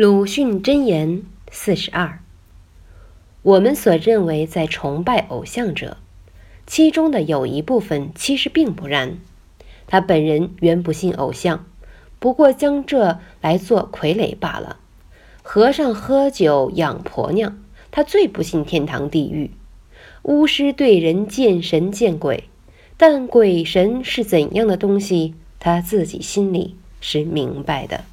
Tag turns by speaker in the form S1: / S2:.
S1: 鲁迅箴言四十二我们所认为在崇拜偶像者其中的有一部分其实并不然。他本人原不信偶像不过将这来做傀儡罢了。和尚喝酒养婆娘他最不信天堂地狱。巫师对人见神见鬼但鬼神是怎样的东西他自己心里是明白的。